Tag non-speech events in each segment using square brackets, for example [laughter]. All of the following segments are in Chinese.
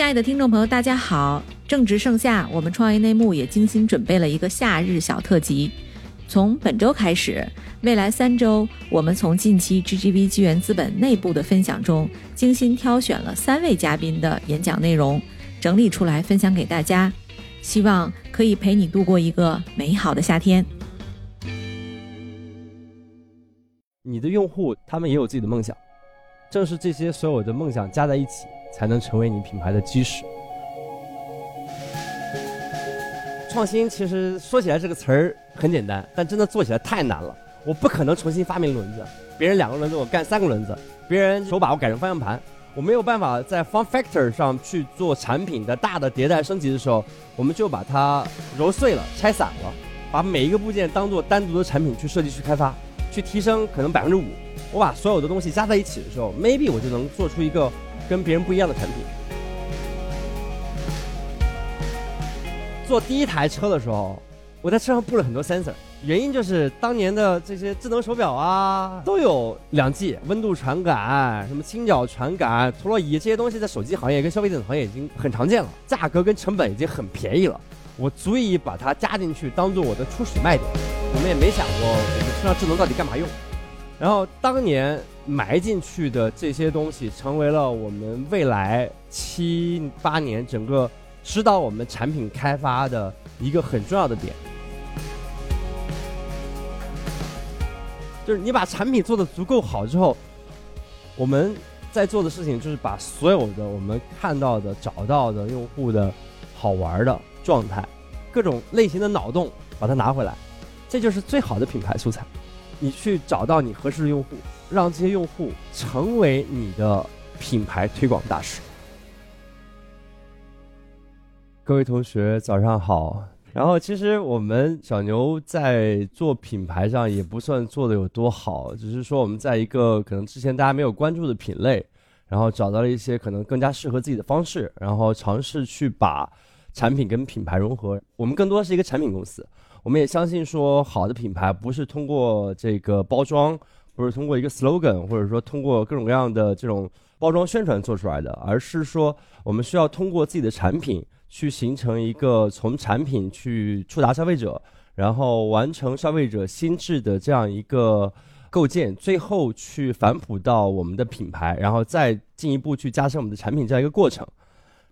亲爱的听众朋友，大家好！正值盛夏，我们创业内幕也精心准备了一个夏日小特辑。从本周开始，未来三周，我们从近期 GGV 纪元资本内部的分享中，精心挑选了三位嘉宾的演讲内容，整理出来分享给大家，希望可以陪你度过一个美好的夏天。你的用户他们也有自己的梦想，正是这些所有的梦想加在一起，才能成为你品牌的基石。创新其实说起来这个词儿很简单，但真的做起来太难了。我不可能重新发明轮子，别人两个轮子我干三个轮子，别人手把我改成方向盘，我没有办法在 fun factor 上去做产品的大的迭代升级的时候，我们就把它揉碎了、拆散了，把每一个部件当做单独的产品去设计、去开发、去提升，可能百分之五。我把所有的东西加在一起的时候，maybe 我就能做出一个跟别人不一样的产品。做第一台车的时候，我在车上布了很多 sensor，原因就是当年的这些智能手表啊都有两 G 温度传感、什么倾角传感、陀螺仪这些东西，在手机行业跟消费电子行业已经很常见了，价格跟成本已经很便宜了，我足以把它加进去当做我的初始卖点。我们也没想过我们车上智能到底干嘛用，然后当年埋进去的这些东西，成为了我们未来七八年整个。指导我们产品开发的一个很重要的点，就是你把产品做的足够好之后，我们在做的事情就是把所有的我们看到的、找到的用户的好玩的状态、各种类型的脑洞，把它拿回来，这就是最好的品牌素材。你去找到你合适的用户，让这些用户成为你的品牌推广大使。各位同学，早上好。然后，其实我们小牛在做品牌上也不算做的有多好，只是说我们在一个可能之前大家没有关注的品类，然后找到了一些可能更加适合自己的方式，然后尝试去把产品跟品牌融合。我们更多是一个产品公司，我们也相信说，好的品牌不是通过这个包装，不是通过一个 slogan，或者说通过各种各样的这种包装宣传做出来的，而是说我们需要通过自己的产品。去形成一个从产品去触达消费者，然后完成消费者心智的这样一个构建，最后去反哺到我们的品牌，然后再进一步去加深我们的产品这样一个过程。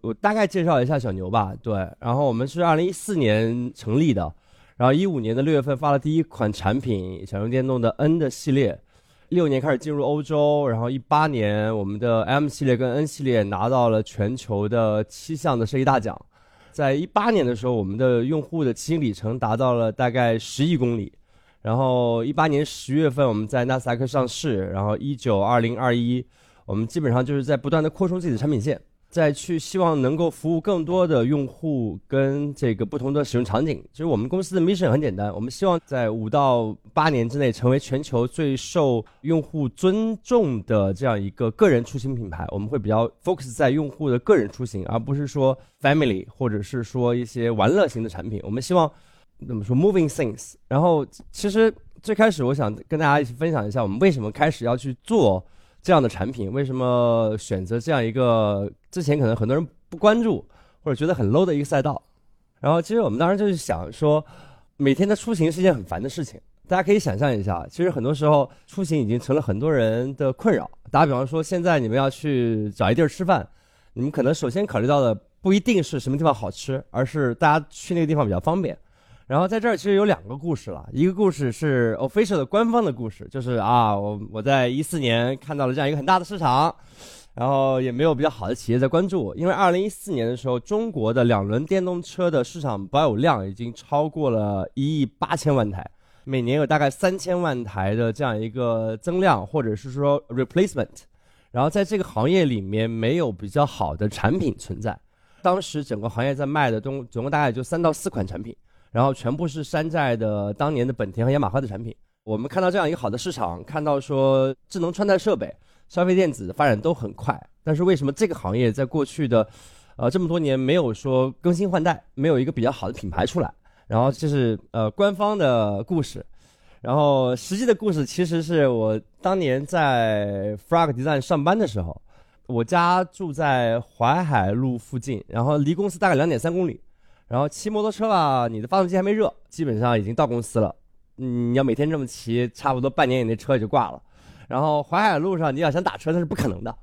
我大概介绍一下小牛吧，对，然后我们是二零一四年成立的，然后一五年的六月份发了第一款产品小牛电动的 N 的系列。六年开始进入欧洲，然后一八年我们的 M 系列跟 N 系列拿到了全球的七项的设计大奖。在一八年的时候，我们的用户的骑行里程达到了大概十亿公里。然后一八年十月份我们在纳斯达克上市，然后一九二零二一，我们基本上就是在不断的扩充自己的产品线。再去希望能够服务更多的用户跟这个不同的使用场景。其实我们公司的 mission 很简单，我们希望在五到八年之内成为全球最受用户尊重的这样一个个人出行品牌。我们会比较 focus 在用户的个人出行，而不是说 family 或者是说一些玩乐型的产品。我们希望怎么说 moving things。然后其实最开始我想跟大家一起分享一下，我们为什么开始要去做。这样的产品为什么选择这样一个之前可能很多人不关注或者觉得很 low 的一个赛道？然后其实我们当时就是想说，每天的出行是一件很烦的事情。大家可以想象一下，其实很多时候出行已经成了很多人的困扰。打比方说，现在你们要去找一地儿吃饭，你们可能首先考虑到的不一定是什么地方好吃，而是大家去那个地方比较方便。然后在这儿其实有两个故事了，一个故事是 official 的官方的故事，就是啊，我我在一四年看到了这样一个很大的市场，然后也没有比较好的企业在关注我，因为二零一四年的时候，中国的两轮电动车的市场保有量已经超过了一亿八千万台，每年有大概三千万台的这样一个增量，或者是说 replacement，然后在这个行业里面没有比较好的产品存在，当时整个行业在卖的东总共大概就三到四款产品。然后全部是山寨的当年的本田和雅马哈的产品。我们看到这样一个好的市场，看到说智能穿戴设备、消费电子发展都很快，但是为什么这个行业在过去的，呃这么多年没有说更新换代，没有一个比较好的品牌出来？然后这是呃官方的故事，然后实际的故事其实是我当年在 Frog Design 上班的时候，我家住在淮海路附近，然后离公司大概两点三公里。然后骑摩托车吧，你的发动机还没热，基本上已经到公司了。你要每天这么骑，差不多半年以内车也就挂了。然后淮海路上你要想打车那是不可能的，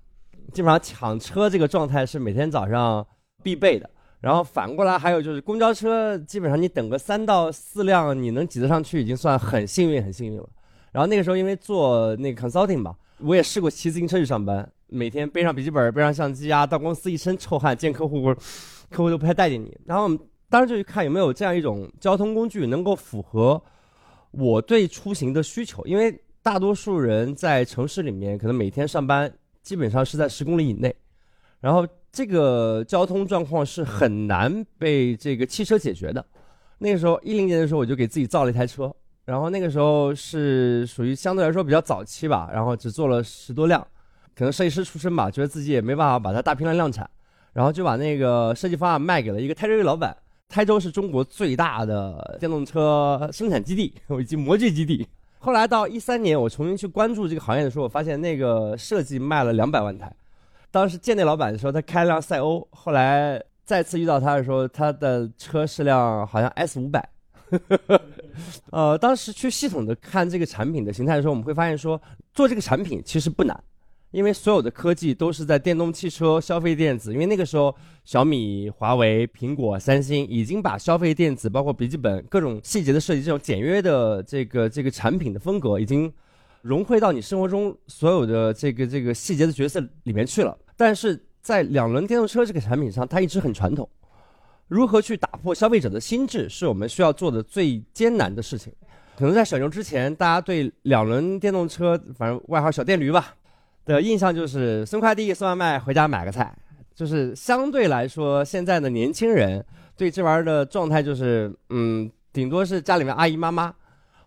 基本上抢车这个状态是每天早上必备的。然后反过来还有就是公交车，基本上你等个三到四辆你能挤得上去，已经算很幸运很幸运了。然后那个时候因为做那个 consulting 嘛，我也试过骑自行车去上班，每天背上笔记本背上相机啊，到公司一身臭汗，见客户客户都不太待见你。然后。当然就去看有没有这样一种交通工具能够符合我对出行的需求，因为大多数人在城市里面可能每天上班基本上是在十公里以内，然后这个交通状况是很难被这个汽车解决的。那个时候一零年的时候我就给自己造了一台车，然后那个时候是属于相对来说比较早期吧，然后只做了十多辆，可能设计师出身吧，觉得自己也没办法把它大批量量产，然后就把那个设计方案卖给了一个泰瑞瑞老板。台州是中国最大的电动车生产基地 [laughs] 以及模具基地。后来到一三年，我重新去关注这个行业的时候，我发现那个设计卖了两百万台。当时见那老板的时候，他开了辆赛欧。后来再次遇到他的时候，他的车是辆好像 S 五百。[laughs] 呃，当时去系统的看这个产品的形态的时候，我们会发现说，做这个产品其实不难。因为所有的科技都是在电动汽车、消费电子。因为那个时候，小米、华为、苹果、三星已经把消费电子，包括笔记本各种细节的设计，这种简约的这个这个产品的风格，已经融汇到你生活中所有的这个这个细节的角色里面去了。但是在两轮电动车这个产品上，它一直很传统。如何去打破消费者的心智，是我们需要做的最艰难的事情。可能在小牛之前，大家对两轮电动车，反正外号小电驴吧。的印象就是送快递、送外卖、回家买个菜，就是相对来说，现在的年轻人对这玩意儿的状态就是，嗯，顶多是家里面阿姨妈妈，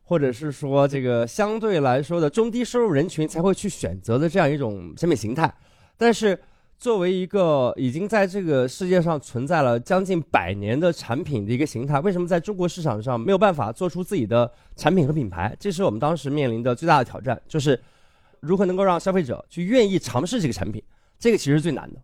或者是说这个相对来说的中低收入人群才会去选择的这样一种审美形态。但是，作为一个已经在这个世界上存在了将近百年的产品的一个形态，为什么在中国市场上没有办法做出自己的产品和品牌？这是我们当时面临的最大的挑战，就是。如何能够让消费者去愿意尝试这个产品？这个其实是最难的。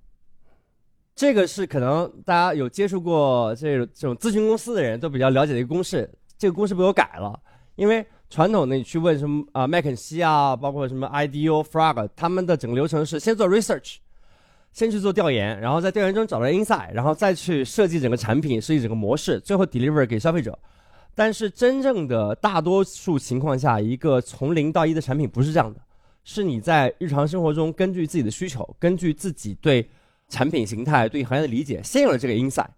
这个是可能大家有接触过这种这种咨询公司的人都比较了解的一个公式。这个公式被我改了，因为传统的你去问什么啊麦肯锡啊，包括什么 IDEO、Frog，他们的整个流程是先做 research，先去做调研，然后在调研中找到 insight，然后再去设计整个产品，设计整个模式，最后 deliver 给消费者。但是真正的大多数情况下，一个从零到一的产品不是这样的。是你在日常生活中根据自己的需求，根据自己对产品形态、对行业的理解，先有了这个 insight，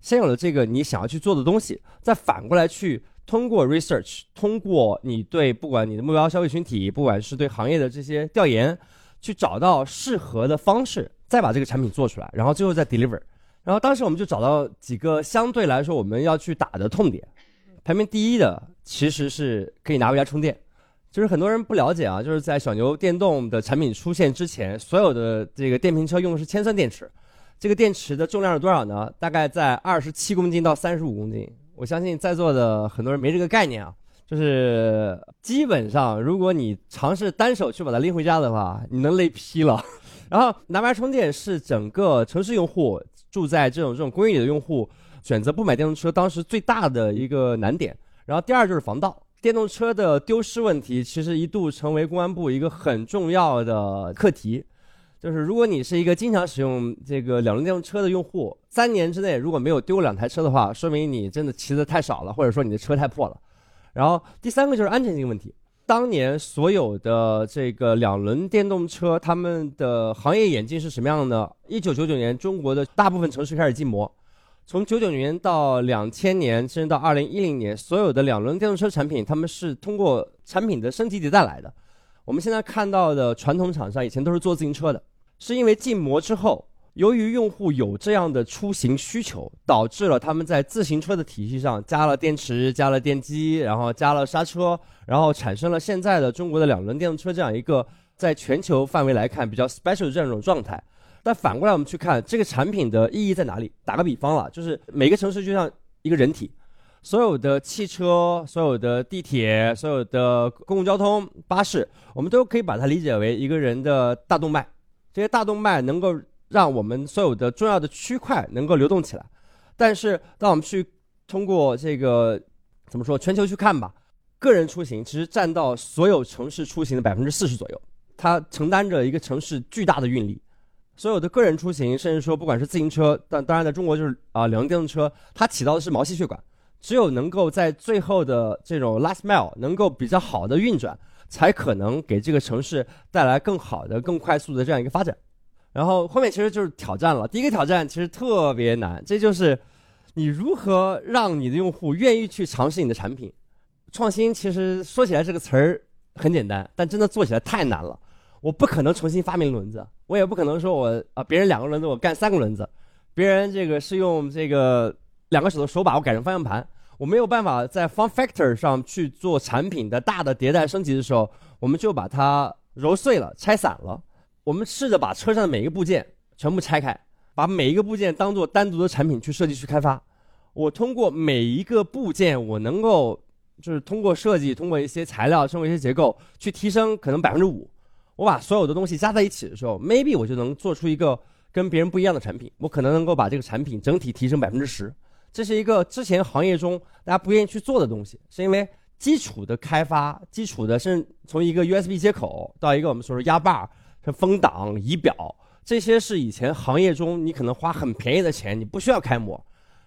先有了这个你想要去做的东西，再反过来去通过 research，通过你对不管你的目标消费群体，不管是对行业的这些调研，去找到适合的方式，再把这个产品做出来，然后最后再 deliver。然后当时我们就找到几个相对来说我们要去打的痛点，排名第一的其实是可以拿回家充电。就是很多人不了解啊，就是在小牛电动的产品出现之前，所有的这个电瓶车用的是铅酸电池，这个电池的重量是多少呢？大概在二十七公斤到三十五公斤。我相信在座的很多人没这个概念啊，就是基本上如果你尝试单手去把它拎回家的话，你能累劈了。然后拿来充电是整个城市用户住在这种这种公寓里的用户选择不买电动车当时最大的一个难点。然后第二就是防盗。电动车的丢失问题，其实一度成为公安部一个很重要的课题。就是如果你是一个经常使用这个两轮电动车的用户，三年之内如果没有丢两台车的话，说明你真的骑的太少了，或者说你的车太破了。然后第三个就是安全性问题。当年所有的这个两轮电动车，他们的行业眼镜是什么样的？一九九九年，中国的大部分城市开始禁摩。从九九年到两千年，甚至到二零一零年，所有的两轮电动车产品，他们是通过产品的升级迭代来的。我们现在看到的传统厂商以前都是做自行车的，是因为禁摩之后，由于用户有这样的出行需求，导致了他们在自行车的体系上加了电池、加了电机，然后加了刹车，然后产生了现在的中国的两轮电动车这样一个在全球范围来看比较 special 的这种状态。但反过来，我们去看这个产品的意义在哪里？打个比方了，就是每个城市就像一个人体，所有的汽车、所有的地铁、所有的公共交通、巴士，我们都可以把它理解为一个人的大动脉。这些大动脉能够让我们所有的重要的区块能够流动起来。但是，当我们去通过这个怎么说全球去看吧，个人出行其实占到所有城市出行的百分之四十左右，它承担着一个城市巨大的运力。所有的个人出行，甚至说不管是自行车，但当然在中国就是啊，两用电动车，它起到的是毛细血管。只有能够在最后的这种 last mile 能够比较好的运转，才可能给这个城市带来更好的、更快速的这样一个发展。然后后面其实就是挑战了。第一个挑战其实特别难，这就是你如何让你的用户愿意去尝试你的产品。创新其实说起来这个词儿很简单，但真的做起来太难了。我不可能重新发明轮子，我也不可能说我啊别人两个轮子我干三个轮子，别人这个是用这个。两个手的手把我改成方向盘，我没有办法在 form factor 上去做产品的大的迭代升级的时候，我们就把它揉碎了、拆散了。我们试着把车上的每一个部件全部拆开，把每一个部件当做单独的产品去设计、去开发。我通过每一个部件，我能够就是通过设计、通过一些材料、通过一些结构去提升可能百分之五。我把所有的东西加在一起的时候，maybe 我就能做出一个跟别人不一样的产品。我可能能够把这个产品整体提升百分之十。这是一个之前行业中大家不愿意去做的东西，是因为基础的开发、基础的，甚至从一个 USB 接口到一个我们说的压把、像风挡、仪表，这些是以前行业中你可能花很便宜的钱，你不需要开模，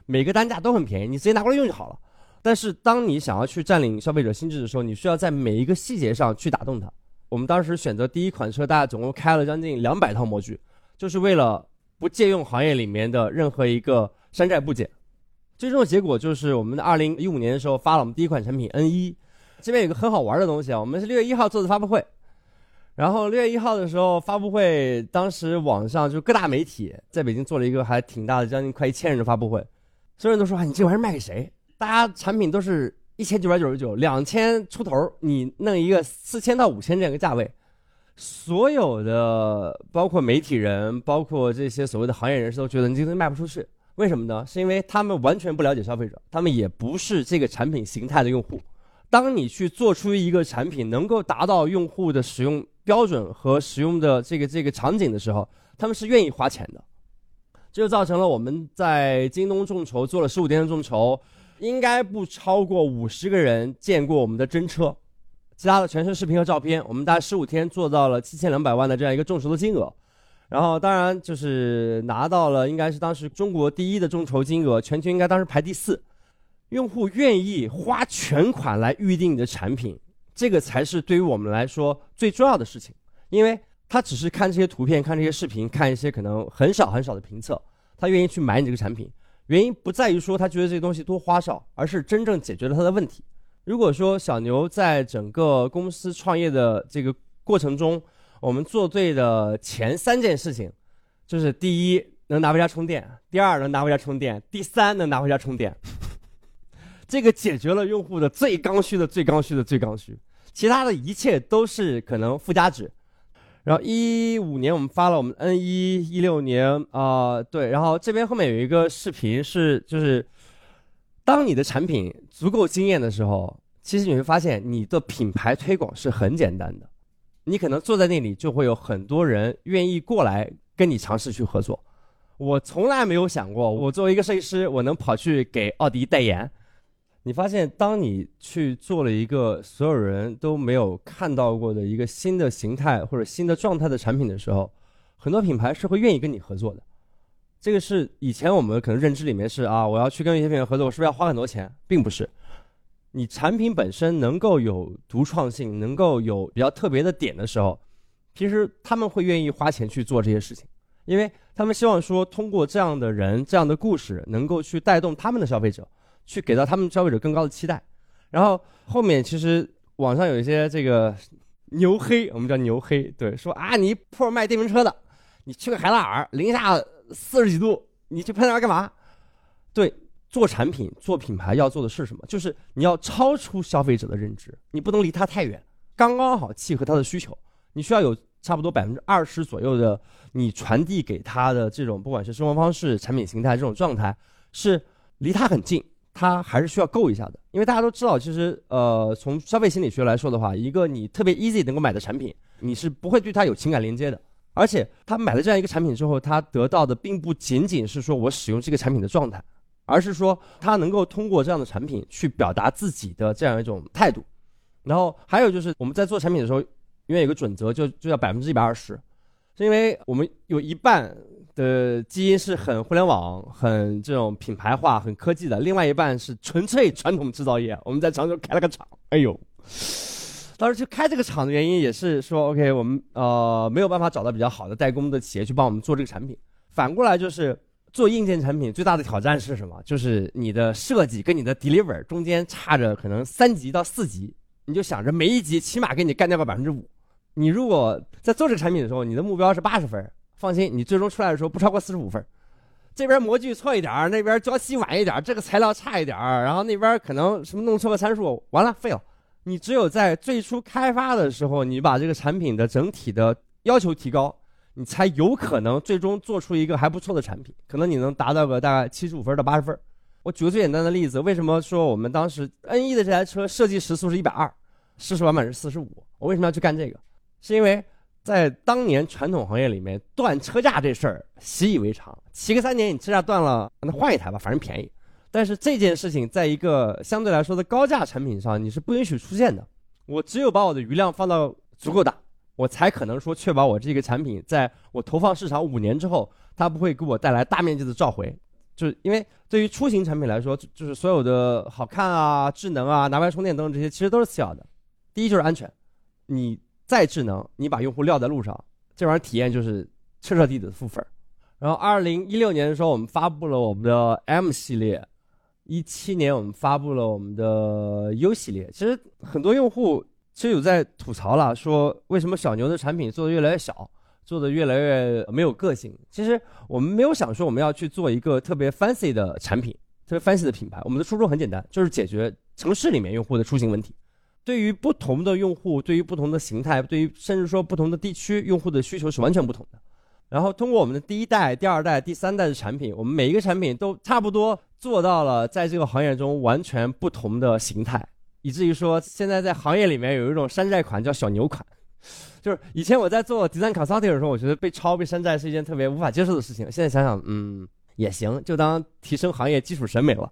每个单价都很便宜，你直接拿过来用就好了。但是当你想要去占领消费者心智的时候，你需要在每一个细节上去打动它。我们当时选择第一款车，大家总共开了将近两百套模具，就是为了不借用行业里面的任何一个山寨部件。最终的结果就是，我们的二零一五年的时候发了我们第一款产品 N 一。这边有个很好玩的东西啊，我们是六月一号做的发布会。然后六月一号的时候发布会，当时网上就各大媒体在北京做了一个还挺大的，将近快一千人的发布会。所有人都说啊，你这玩意儿卖给谁？大家产品都是一千九百九十九、两千出头，你弄一个四千到五千这样一个价位，所有的包括媒体人，包括这些所谓的行业人士都觉得你这东西卖不出去。为什么呢？是因为他们完全不了解消费者，他们也不是这个产品形态的用户。当你去做出一个产品能够达到用户的使用标准和使用的这个这个场景的时候，他们是愿意花钱的。这就造成了我们在京东众筹做了十五天的众筹，应该不超过五十个人见过我们的真车，其他的全是视频和照片。我们大概十五天做到了七千两百万的这样一个众筹的金额。然后，当然就是拿到了，应该是当时中国第一的众筹金额，全球应该当时排第四。用户愿意花全款来预定你的产品，这个才是对于我们来说最重要的事情。因为他只是看这些图片、看这些视频、看一些可能很少很少的评测，他愿意去买你这个产品。原因不在于说他觉得这些东西多花哨，而是真正解决了他的问题。如果说小牛在整个公司创业的这个过程中，我们做对的前三件事情，就是第一能拿回家充电，第二能拿回家充电，第三能拿回家充电。这个解决了用户的最刚需的最刚需的最刚需，其他的一切都是可能附加值。然后一五年我们发了我们 N 一，一六年啊对，然后这边后面有一个视频是就是，当你的产品足够惊艳的时候，其实你会发现你的品牌推广是很简单的。你可能坐在那里，就会有很多人愿意过来跟你尝试去合作。我从来没有想过，我作为一个设计师，我能跑去给奥迪代言。你发现，当你去做了一个所有人都没有看到过的一个新的形态或者新的状态的产品的时候，很多品牌是会愿意跟你合作的。这个是以前我们可能认知里面是啊，我要去跟一些品牌合作，我是不是要花很多钱？并不是。你产品本身能够有独创性，能够有比较特别的点的时候，其实他们会愿意花钱去做这些事情，因为他们希望说通过这样的人、这样的故事，能够去带动他们的消费者，去给到他们消费者更高的期待。然后后面其实网上有一些这个牛黑，我们叫牛黑，对，说啊你破卖电瓶车的，你去个海拉尔，零下四十几度，你去喷那干嘛？对。做产品、做品牌要做的是什么？就是你要超出消费者的认知，你不能离他太远，刚刚好契合他的需求。你需要有差不多百分之二十左右的你传递给他的这种，不管是生活方式、产品形态这种状态，是离他很近，他还是需要够一下的。因为大家都知道，其实呃，从消费心理学来说的话，一个你特别 easy 能够买的产品，你是不会对它有情感连接的。而且他买了这样一个产品之后，他得到的并不仅仅是说我使用这个产品的状态，而是说他能够通过这样的产品去表达自己的这样一种态度。然后还有就是我们在做产品的时候，因为有个准则，就就要百分之一百二十，是因为我们有一半的基因是很互联网、很这种品牌化、很科技的，另外一半是纯粹传统制造业。我们在常州开了个厂，哎呦，当时去开这个厂的原因也是说，OK，我们呃没有办法找到比较好的代工的企业去帮我们做这个产品。反过来就是做硬件产品最大的挑战是什么？就是你的设计跟你的 deliver 中间差着可能三级到四级。你就想着每一级起码给你干掉个百分之五，你如果在做这个产品的时候，你的目标是八十分，放心，你最终出来的时候不超过四十五分。这边模具错一点那边交期晚一点这个材料差一点然后那边可能什么弄错个参数，完了废了。你只有在最初开发的时候，你把这个产品的整体的要求提高，你才有可能最终做出一个还不错的产品，可能你能达到个大概七十五分到八十分。我举个最简单的例子，为什么说我们当时 N E 的这台车设计时速是一百二，试试完满是四十五？我为什么要去干这个？是因为在当年传统行业里面，断车架这事儿习以为常，骑个三年你车架断了，那换一台吧，反正便宜。但是这件事情在一个相对来说的高价产品上，你是不允许出现的。我只有把我的余量放到足够大，我才可能说确保我这个产品在我投放市场五年之后，它不会给我带来大面积的召回。就是因为对于出行产品来说，就是所有的好看啊、智能啊、拿来充电等等这些，其实都是次要的。第一就是安全，你再智能，你把用户撂在路上，这玩意儿体验就是彻彻底底的负分。然后二零一六年的时候，我们发布了我们的 M 系列；一七年我们发布了我们的 U 系列。其实很多用户其实有在吐槽了，说为什么小牛的产品做的越来越小。做的越来越没有个性。其实我们没有想说我们要去做一个特别 fancy 的产品，特别 fancy 的品牌。我们的初衷很简单，就是解决城市里面用户的出行问题。对于不同的用户，对于不同的形态，对于甚至说不同的地区，用户的需求是完全不同的。然后通过我们的第一代、第二代、第三代的产品，我们每一个产品都差不多做到了在这个行业中完全不同的形态，以至于说现在在行业里面有一种山寨款叫小牛款。就是以前我在做 design consulting 的时候，我觉得被抄被山寨是一件特别无法接受的事情。现在想想，嗯，也行，就当提升行业基础审美了。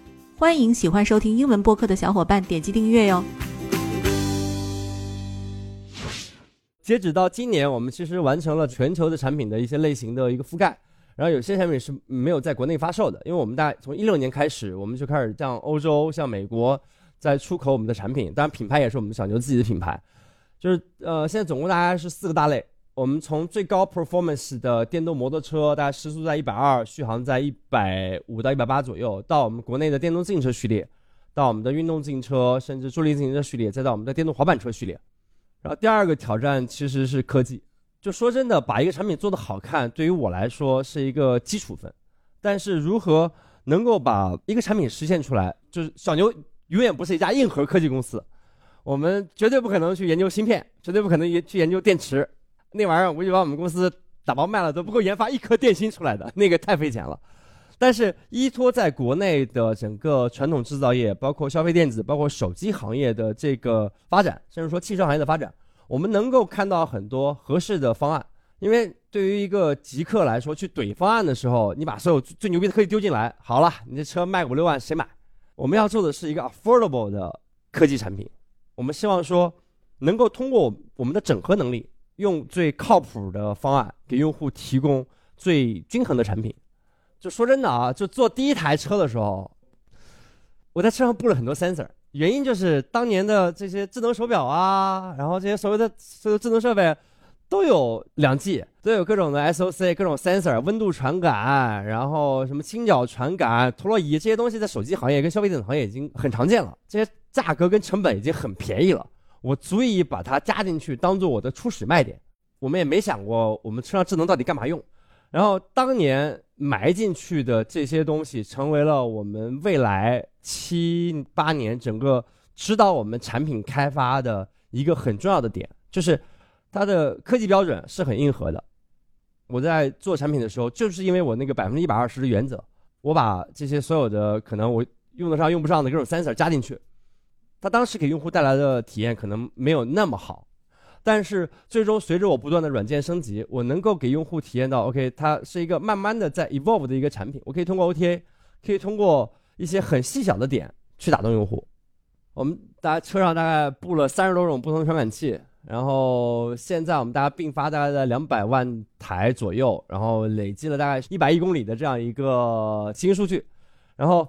欢迎喜欢收听英文播客的小伙伴点击订阅哟。截止到今年，我们其实完成了全球的产品的一些类型的一个覆盖，然后有些产品是没有在国内发售的，因为我们大概从一六年开始，我们就开始向欧洲、向美国。在出口我们的产品，当然品牌也是我们小牛自己的品牌，就是呃，现在总共大概是四个大类。我们从最高 performance 的电动摩托车，大概时速在一百二，续航在一百五到一百八左右，到我们国内的电动自行车序列，到我们的运动自行车，甚至助力自行车序列，再到我们的电动滑板车序列。然后第二个挑战其实是科技。就说真的，把一个产品做得好看，对于我来说是一个基础分，但是如何能够把一个产品实现出来，就是小牛。永远不是一家硬核科技公司，我们绝对不可能去研究芯片，绝对不可能研去研究电池，那玩意儿我就把我们公司打包卖了都不够研发一颗电芯出来的，那个太费钱了。但是依托在国内的整个传统制造业，包括消费电子，包括手机行业的这个发展，甚至说汽车行业的发展，我们能够看到很多合适的方案。因为对于一个极客来说，去怼方案的时候，你把所有最牛逼的科技丢进来，好了，你这车卖五六万，谁买？我们要做的是一个 affordable 的科技产品，我们希望说能够通过我们的整合能力，用最靠谱的方案给用户提供最均衡的产品。就说真的啊，就做第一台车的时候，我在车上布了很多 sensor，原因就是当年的这些智能手表啊，然后这些所谓的所有智能设备。都有两 G，都有各种的 SOC，各种 sensor，温度传感，然后什么倾角传感、陀螺仪这些东西，在手机行业跟消费电子行业已经很常见了。这些价格跟成本已经很便宜了，我足以把它加进去，当做我的初始卖点。我们也没想过我们车上智能到底干嘛用。然后当年埋进去的这些东西，成为了我们未来七八年整个指导我们产品开发的一个很重要的点，就是它的科技标准是很硬核的。我在做产品的时候，就是因为我那个百分之一百二十的原则，我把这些所有的可能我用得上用不上的各种 sensor 加进去，它当时给用户带来的体验可能没有那么好。但是最终随着我不断的软件升级，我能够给用户体验到，OK，它是一个慢慢的在 evolve 的一个产品。我可以通过 OTA，可以通过一些很细小的点去打动用户。我们大家车上大概布了三十多种不同的传感器，然后现在我们大家并发大概在两百万台左右，然后累积了大概一百亿公里的这样一个新数据。然后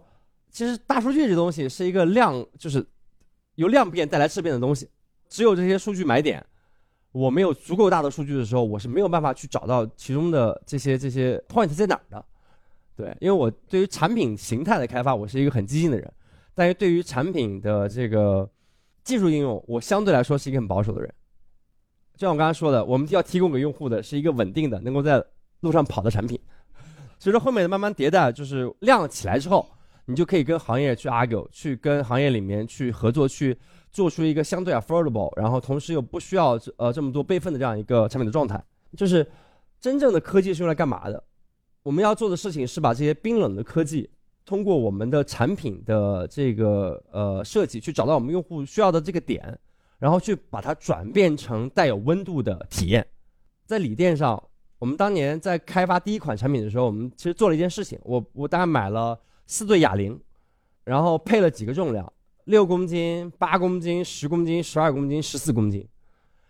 其实大数据这东西是一个量，就是由量变带来质变的东西，只有这些数据买点。我没有足够大的数据的时候，我是没有办法去找到其中的这些这些 point 在哪儿的，对，因为我对于产品形态的开发，我是一个很激进的人，但是对于产品的这个技术应用，我相对来说是一个很保守的人。就像我刚才说的，我们要提供给用户的是一个稳定的、能够在路上跑的产品。[laughs] 随着后面的慢慢迭代，就是量起来之后，你就可以跟行业去 argue，去跟行业里面去合作去。做出一个相对 affordable，然后同时又不需要呃这么多备份的这样一个产品的状态，就是真正的科技是用来干嘛的？我们要做的事情是把这些冰冷的科技，通过我们的产品的这个呃设计，去找到我们用户需要的这个点，然后去把它转变成带有温度的体验。在锂电上，我们当年在开发第一款产品的时候，我们其实做了一件事情，我我大概买了四对哑铃，然后配了几个重量。六公斤、八公斤、十公斤、十二公斤、十四公斤，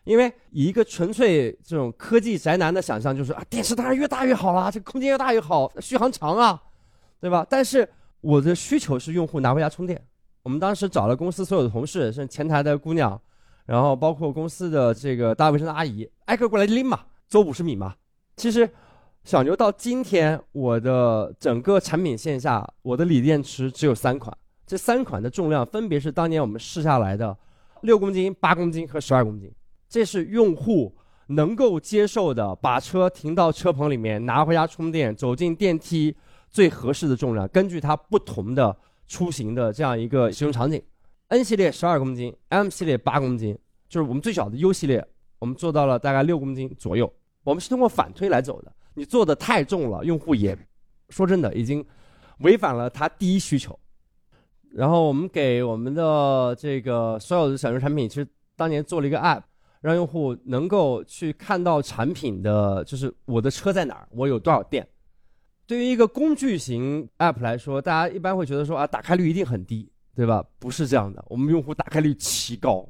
因为以一个纯粹这种科技宅男的想象，就是啊，电池当然越大越好啦，这空间越大越好，续航长啊，对吧？但是我的需求是用户拿回家充电。我们当时找了公司所有的同事，是前台的姑娘，然后包括公司的这个打扫卫生的阿姨，挨个过来拎嘛，走五十米嘛。其实小牛到今天，我的整个产品线下，我的锂电池只有三款。这三款的重量分别是当年我们试下来的六公斤、八公斤和十二公斤，这是用户能够接受的，把车停到车棚里面拿回家充电、走进电梯最合适的重量。根据它不同的出行的这样一个使用场景，N 系列十二公斤，M 系列八公斤，就是我们最小的 U 系列，我们做到了大概六公斤左右。我们是通过反推来走的，你做的太重了，用户也说真的已经违反了他第一需求。然后我们给我们的这个所有的小牛产品，其实当年做了一个 app，让用户能够去看到产品的，就是我的车在哪儿，我有多少电。对于一个工具型 app 来说，大家一般会觉得说啊，打开率一定很低，对吧？不是这样的，我们用户打开率奇高，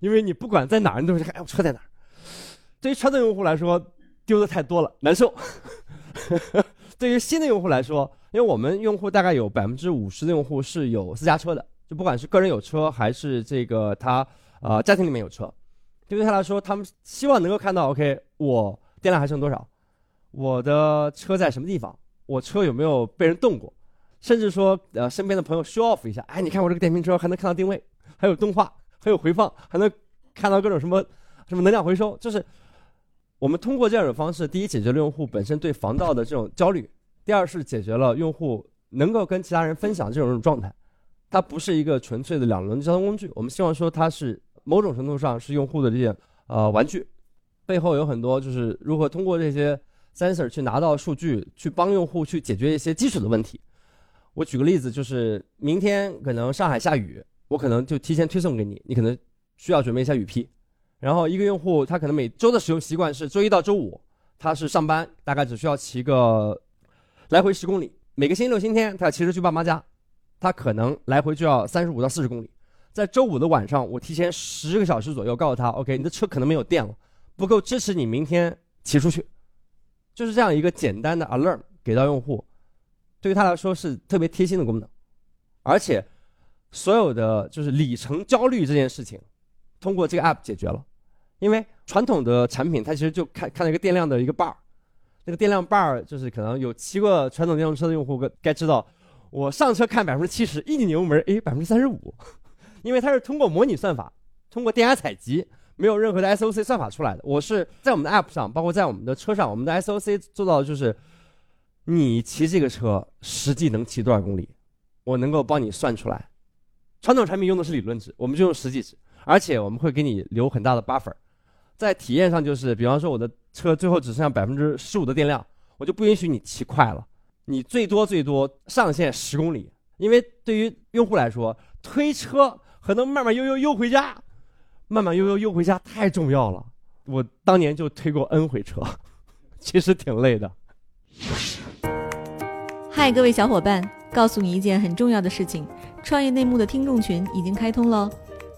因为你不管在哪儿，你都是看，哎，我车在哪儿。对于传统用户来说，丢的太多了，难受。[laughs] 对于新的用户来说，因为我们用户大概有百分之五十的用户是有私家车的，就不管是个人有车还是这个他呃家庭里面有车，对于他来说，他们希望能够看到，OK，我电量还剩多少，我的车在什么地方，我车有没有被人动过，甚至说呃身边的朋友 show off 一下，哎，你看我这个电瓶车还能看到定位，还有动画，还有回放，还能看到各种什么什么能量回收，就是我们通过这样的方式，第一解决了用户本身对防盗的这种焦虑。第二是解决了用户能够跟其他人分享这种状态，它不是一个纯粹的两轮交通工具。我们希望说它是某种程度上是用户的这些呃玩具，背后有很多就是如何通过这些 sensor 去拿到数据，去帮用户去解决一些基础的问题。我举个例子，就是明天可能上海下雨，我可能就提前推送给你，你可能需要准备一下雨披。然后一个用户他可能每周的使用习惯是周一到周五，他是上班，大概只需要骑个。来回十公里，每个星期六、星期天，他要骑车去爸妈家，他可能来回就要三十五到四十公里。在周五的晚上，我提前十个小时左右告诉他：“OK，你的车可能没有电了，不够支持你明天骑出去。”就是这样一个简单的 alert 给到用户，对于他来说是特别贴心的功能。而且，所有的就是里程焦虑这件事情，通过这个 app 解决了。因为传统的产品，它其实就看看到一个电量的一个 bar。那个电量 bar 就是可能有骑过传统电动车的用户该该知道，我上车看百分之七十，一拧油门，哎，百分之三十五，因为它是通过模拟算法，通过电压采集没有任何的 SOC 算法出来的。我是在我们的 App 上，包括在我们的车上，我们的 SOC 做到的就是，你骑这个车实际能骑多少公里，我能够帮你算出来。传统产品用的是理论值，我们就用实际值，而且我们会给你留很大的 buffer。在体验上，就是比方说我的车最后只剩下百分之十五的电量，我就不允许你骑快了，你最多最多上限十公里。因为对于用户来说，推车和能慢慢悠悠悠回家，慢慢悠悠悠回家太重要了。我当年就推过 N 回车，其实挺累的。嗨，各位小伙伴，告诉你一件很重要的事情：创业内幕的听众群已经开通喽。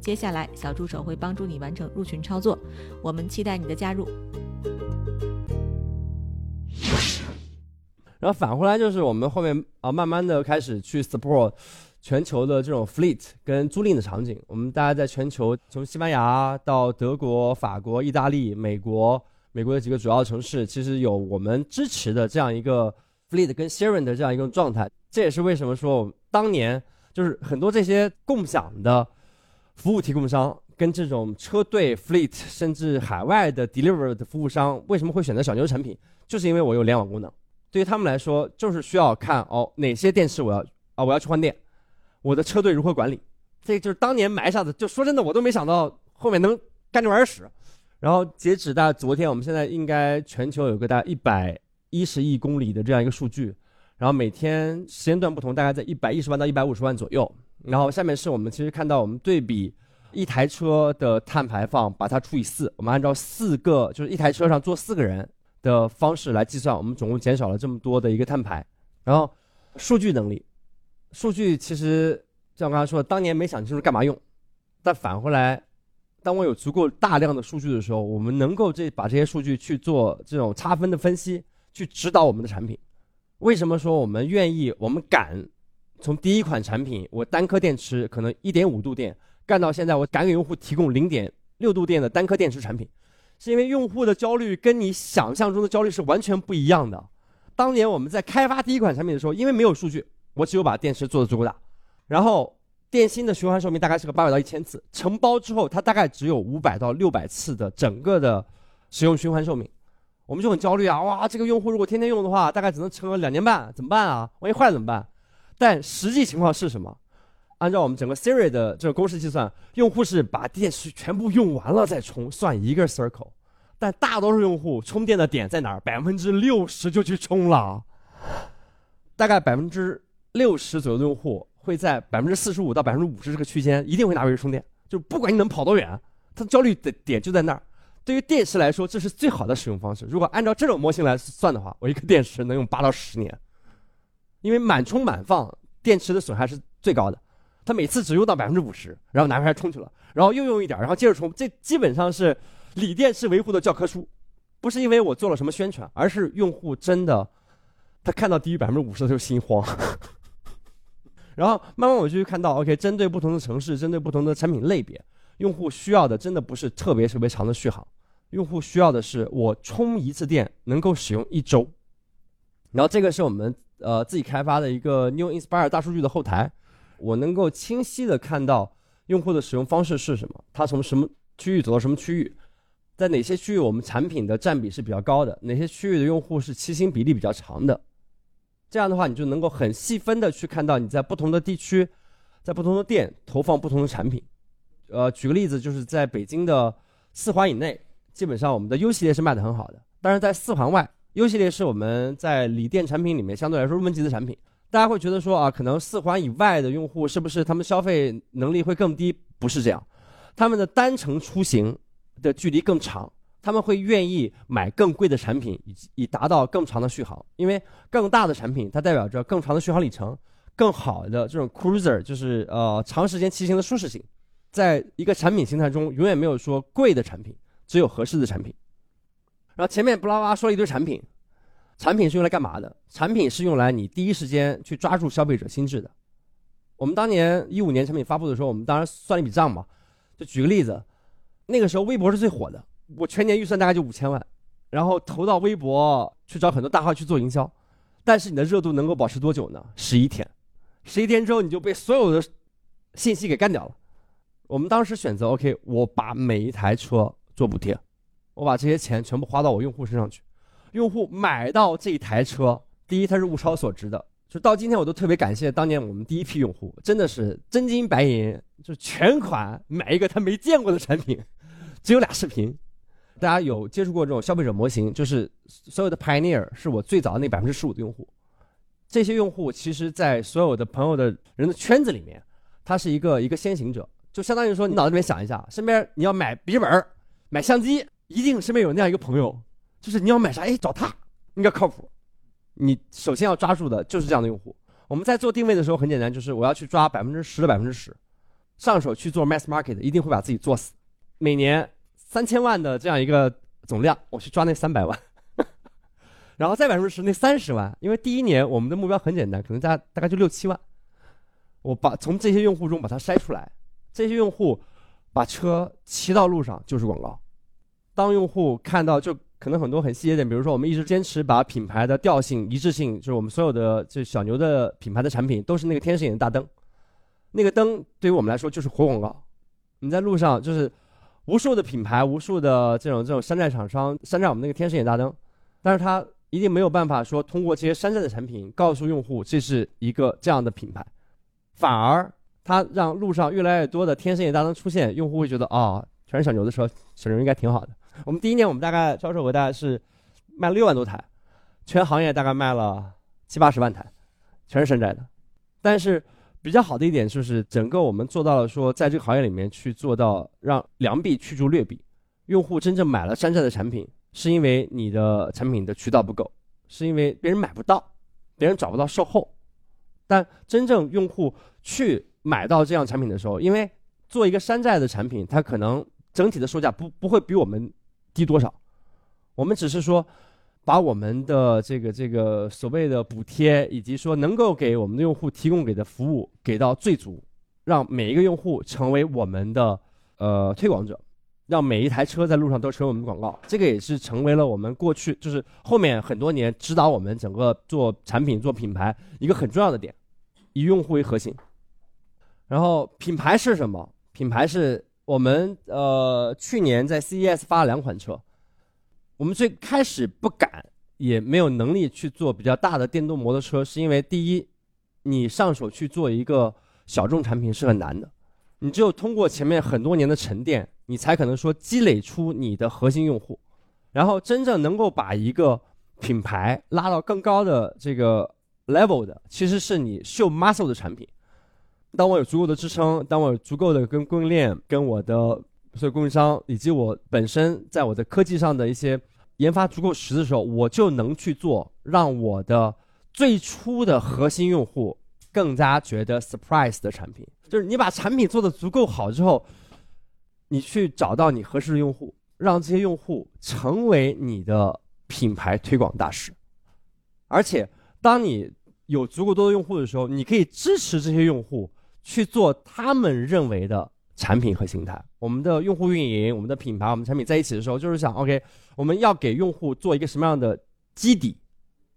接下来，小助手会帮助你完成入群操作。我们期待你的加入。然后反过来就是我们后面啊，慢慢的开始去 support。全球的这种 fleet 跟租赁的场景，我们大家在全球从西班牙到德国、法国、意大利、美国，美国的几个主要城市，其实有我们支持的这样一个 [laughs] fleet 跟 sharing 的这样一个状态。这也是为什么说当年就是很多这些共享的服务提供商跟这种车队 fleet，甚至海外的 deliver 的服务商为什么会选择小牛产品，就是因为我有联网功能。对于他们来说，就是需要看哦哪些电池我要啊我要去换电。我的车队如何管理？这就是当年埋下的。就说真的，我都没想到后面能干这玩意儿使。然后截止到昨天，我们现在应该全球有个大概一百一十亿公里的这样一个数据。然后每天时间段不同，大概在一百一十万到一百五十万左右。然后下面是我们其实看到，我们对比一台车的碳排放，把它除以四，我们按照四个就是一台车上坐四个人的方式来计算，我们总共减少了这么多的一个碳排。然后数据能力。数据其实像我刚才说的，当年没想清楚干嘛用，但返回来，当我有足够大量的数据的时候，我们能够这把这些数据去做这种差分的分析，去指导我们的产品。为什么说我们愿意，我们敢从第一款产品，我单颗电池可能一点五度电，干到现在我敢给用户提供零点六度电的单颗电池产品，是因为用户的焦虑跟你想象中的焦虑是完全不一样的。当年我们在开发第一款产品的时候，因为没有数据。我只有把电池做的足够大，然后电芯的循环寿命大概是个八百到一千次，承包之后它大概只有五百到六百次的整个的使用循环寿命，我们就很焦虑啊！哇，这个用户如果天天用的话，大概只能撑个两年半，怎么办啊？万一坏了怎么办？但实际情况是什么？按照我们整个 Siri 的这个公式计算，用户是把电池全部用完了再充，算一个 circle，但大多数用户充电的点在哪儿？百分之六十就去充了，大概百分之。六十左右的用户会在百分之四十五到百分之五十这个区间一定会拿回去充电，就不管你能跑多远，它焦虑的点就在那儿。对于电池来说，这是最好的使用方式。如果按照这种模型来算的话，我一个电池能用八到十年，因为满充满放电池的损害是最高的。它每次只用到百分之五十，然后拿回来充去了，然后又用一点，然后接着充。这基本上是锂电池维护的教科书，不是因为我做了什么宣传，而是用户真的他看到低于百分之五十他就心慌。[laughs] 然后慢慢我就会看到，OK，针对不同的城市，针对不同的产品类别，用户需要的真的不是特别特别长的续航，用户需要的是我充一次电能够使用一周。然后这个是我们呃自己开发的一个 New Inspire 大数据的后台，我能够清晰的看到用户的使用方式是什么，他从什么区域走到什么区域，在哪些区域我们产品的占比是比较高的，哪些区域的用户是骑行比例比较长的。这样的话，你就能够很细分的去看到你在不同的地区，在不同的店投放不同的产品。呃，举个例子，就是在北京的四环以内，基本上我们的 U 系列是卖的很好的。但是在四环外，U 系列是我们在锂电产品里面相对来说入门级的产品。大家会觉得说啊，可能四环以外的用户是不是他们消费能力会更低？不是这样，他们的单程出行的距离更长。他们会愿意买更贵的产品，以以达到更长的续航。因为更大的产品，它代表着更长的续航里程，更好的这种 cruiser，就是呃长时间骑行的舒适性。在一个产品形态中，永远没有说贵的产品只有合适的产品。然后前面布拉拉说了一堆产品，产品是用来干嘛的？产品是用来你第一时间去抓住消费者心智的。我们当年一五年产品发布的时候，我们当然算了一笔账嘛。就举个例子，那个时候微博是最火的，我全年预算大概就五千万，然后投到微博去找很多大号去做营销。但是你的热度能够保持多久呢？十一天，十一天之后你就被所有的信息给干掉了。我们当时选择 OK，我把每一台车做补贴，我把这些钱全部花到我用户身上去。用户买到这一台车，第一它是物超所值的，就到今天我都特别感谢当年我们第一批用户，真的是真金白银，就全款买一个他没见过的产品，只有俩视频。大家有接触过这种消费者模型，就是所有的 Pioneer 是我最早那百分之十五的用户。这些用户其实，在所有的朋友的人的圈子里面，他是一个一个先行者，就相当于说，你脑子里面想一下，身边你要买笔记本、买相机，一定身边有那样一个朋友，就是你要买啥，哎，找他，应该靠谱。你首先要抓住的就是这样的用户。我们在做定位的时候很简单，就是我要去抓百分之十的百分之十，上手去做 mass market，一定会把自己做死。每年。三千万的这样一个总量，我去抓那三百万，[laughs] 然后再百分之十那三十万，因为第一年我们的目标很简单，可能大大概就六七万，我把从这些用户中把它筛出来，这些用户把车骑到路上就是广告，当用户看到就可能很多很细节点，比如说我们一直坚持把品牌的调性一致性，就是我们所有的这小牛的品牌的产品都是那个天使眼的大灯，那个灯对于我们来说就是活广告，你在路上就是。无数的品牌，无数的这种这种山寨厂商山寨我们那个天使眼大灯，但是它一定没有办法说通过这些山寨的产品告诉用户这是一个这样的品牌，反而它让路上越来越多的天使眼大灯出现，用户会觉得啊，全是小牛的车，小牛应该挺好的。我们第一年我们大概销售额大概是卖了六万多台，全行业大概卖了七八十万台，全是山寨的，但是。比较好的一点就是，整个我们做到了说，在这个行业里面去做到让良币驱逐劣币，用户真正买了山寨的产品，是因为你的产品的渠道不够，是因为别人买不到，别人找不到售后。但真正用户去买到这样产品的时候，因为做一个山寨的产品，它可能整体的售价不不会比我们低多少，我们只是说。把我们的这个这个所谓的补贴，以及说能够给我们的用户提供给的服务给到最足，让每一个用户成为我们的呃推广者，让每一台车在路上都成为我们的广告。这个也是成为了我们过去就是后面很多年指导我们整个做产品做品牌一个很重要的点，以用户为核心。然后品牌是什么？品牌是我们呃去年在 CES 发了两款车。我们最开始不敢，也没有能力去做比较大的电动摩托车，是因为第一，你上手去做一个小众产品是很难的，你只有通过前面很多年的沉淀，你才可能说积累出你的核心用户，然后真正能够把一个品牌拉到更高的这个 level 的，其实是你秀 muscle 的产品。当我有足够的支撑，当我有足够的跟供应链、跟我的。所有供应商以及我本身在我的科技上的一些研发足够实的时候，我就能去做，让我的最初的核心用户更加觉得 surprise 的产品。就是你把产品做的足够好之后，你去找到你合适的用户，让这些用户成为你的品牌推广大使。而且，当你有足够多的用户的时候，你可以支持这些用户去做他们认为的。产品和形态，我们的用户运营、我们的品牌、我们产品在一起的时候，就是想，OK，我们要给用户做一个什么样的基底？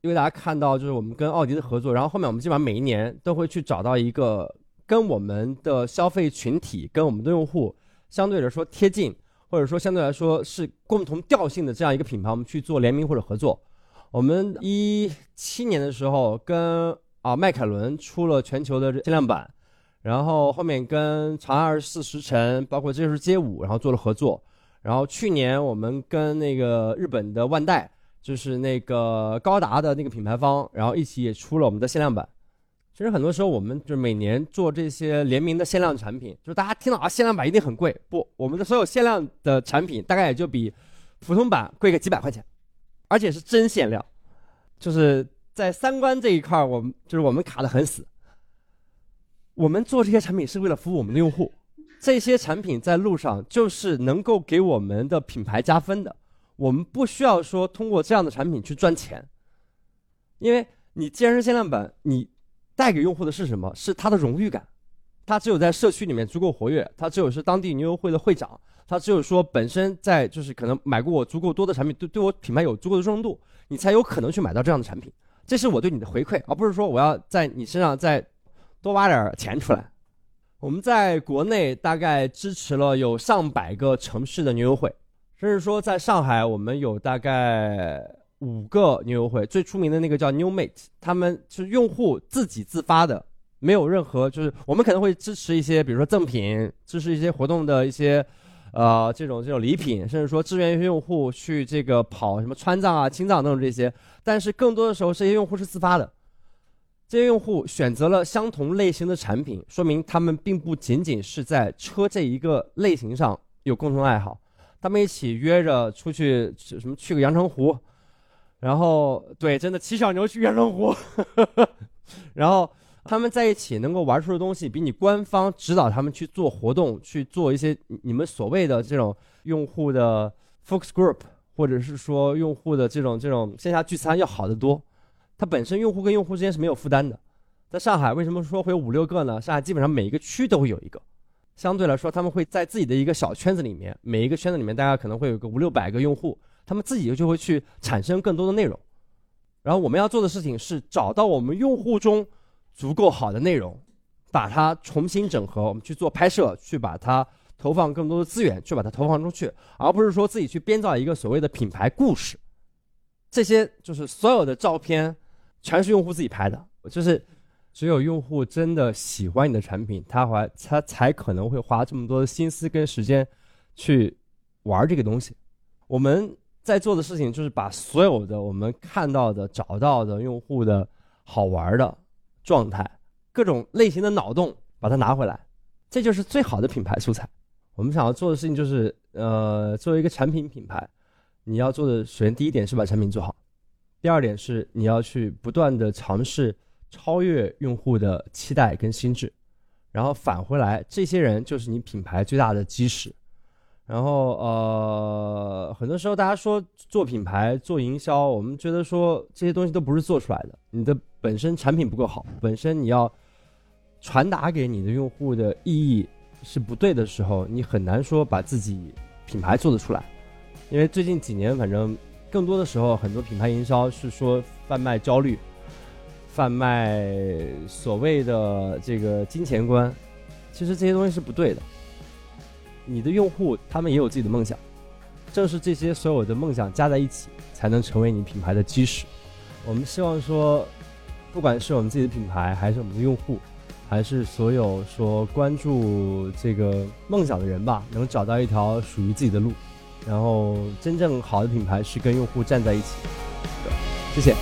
因为大家看到，就是我们跟奥迪的合作，然后后面我们基本上每一年都会去找到一个跟我们的消费群体、跟我们的用户相对来说贴近，或者说相对来说是共同调性的这样一个品牌，我们去做联名或者合作。我们一七年的时候跟啊迈凯伦出了全球的限量版。然后后面跟长安二十四时辰，包括这就是街舞，然后做了合作。然后去年我们跟那个日本的万代，就是那个高达的那个品牌方，然后一起也出了我们的限量版。其实很多时候我们就每年做这些联名的限量产品，就是大家听到啊限量版一定很贵，不，我们的所有限量的产品大概也就比普通版贵个几百块钱，而且是真限量。就是在三观这一块，我们就是我们卡的很死。我们做这些产品是为了服务我们的用户，这些产品在路上就是能够给我们的品牌加分的。我们不需要说通过这样的产品去赚钱，因为你既然是限量版，你带给用户的是什么？是他的荣誉感。他只有在社区里面足够活跃，他只有是当地牛油会的会长，他只有说本身在就是可能买过我足够多的产品，对对我品牌有足够的忠诚度，你才有可能去买到这样的产品。这是我对你的回馈，而不是说我要在你身上再多挖点钱出来。我们在国内大概支持了有上百个城市的牛油会，甚至说在上海我们有大概五个牛油会，最出名的那个叫 New Mate，他们是用户自己自发的。没有任何，就是我们可能会支持一些，比如说赠品，支持一些活动的一些，呃，这种这种礼品，甚至说支援一些用户去这个跑什么川藏啊、青藏等等这些。但是更多的时候，这些用户是自发的。这些用户选择了相同类型的产品，说明他们并不仅仅是在车这一个类型上有共同爱好，他们一起约着出去什么去个阳澄湖，然后对，真的骑小牛去阳澄湖，[laughs] 然后。他们在一起能够玩出的东西，比你官方指导他们去做活动、去做一些你们所谓的这种用户的 focus group，或者是说用户的这种这种线下聚餐要好得多。它本身用户跟用户之间是没有负担的。在上海，为什么说会有五六个呢？上海基本上每一个区都会有一个。相对来说，他们会在自己的一个小圈子里面，每一个圈子里面大家可能会有个五六百个用户，他们自己就会去产生更多的内容。然后我们要做的事情是找到我们用户中。足够好的内容，把它重新整合，我们去做拍摄，去把它投放更多的资源，去把它投放出去，而不是说自己去编造一个所谓的品牌故事。这些就是所有的照片，全是用户自己拍的。就是只有用户真的喜欢你的产品，他还他才可能会花这么多的心思跟时间去玩这个东西。我们在做的事情就是把所有的我们看到的、找到的用户的好玩的。状态，各种类型的脑洞，把它拿回来，这就是最好的品牌素材。我们想要做的事情就是，呃，作为一个产品品牌，你要做的，首先第一点是把产品做好，第二点是你要去不断的尝试超越用户的期待跟心智，然后返回来，这些人就是你品牌最大的基石。然后呃，很多时候大家说做品牌、做营销，我们觉得说这些东西都不是做出来的。你的本身产品不够好，本身你要传达给你的用户的意义是不对的时候，你很难说把自己品牌做得出来。因为最近几年，反正更多的时候，很多品牌营销是说贩卖焦虑，贩卖所谓的这个金钱观，其实这些东西是不对的。你的用户他们也有自己的梦想，正是这些所有的梦想加在一起，才能成为你品牌的基石。我们希望说，不管是我们自己的品牌，还是我们的用户，还是所有说关注这个梦想的人吧，能找到一条属于自己的路。然后，真正好的品牌是跟用户站在一起的。谢谢。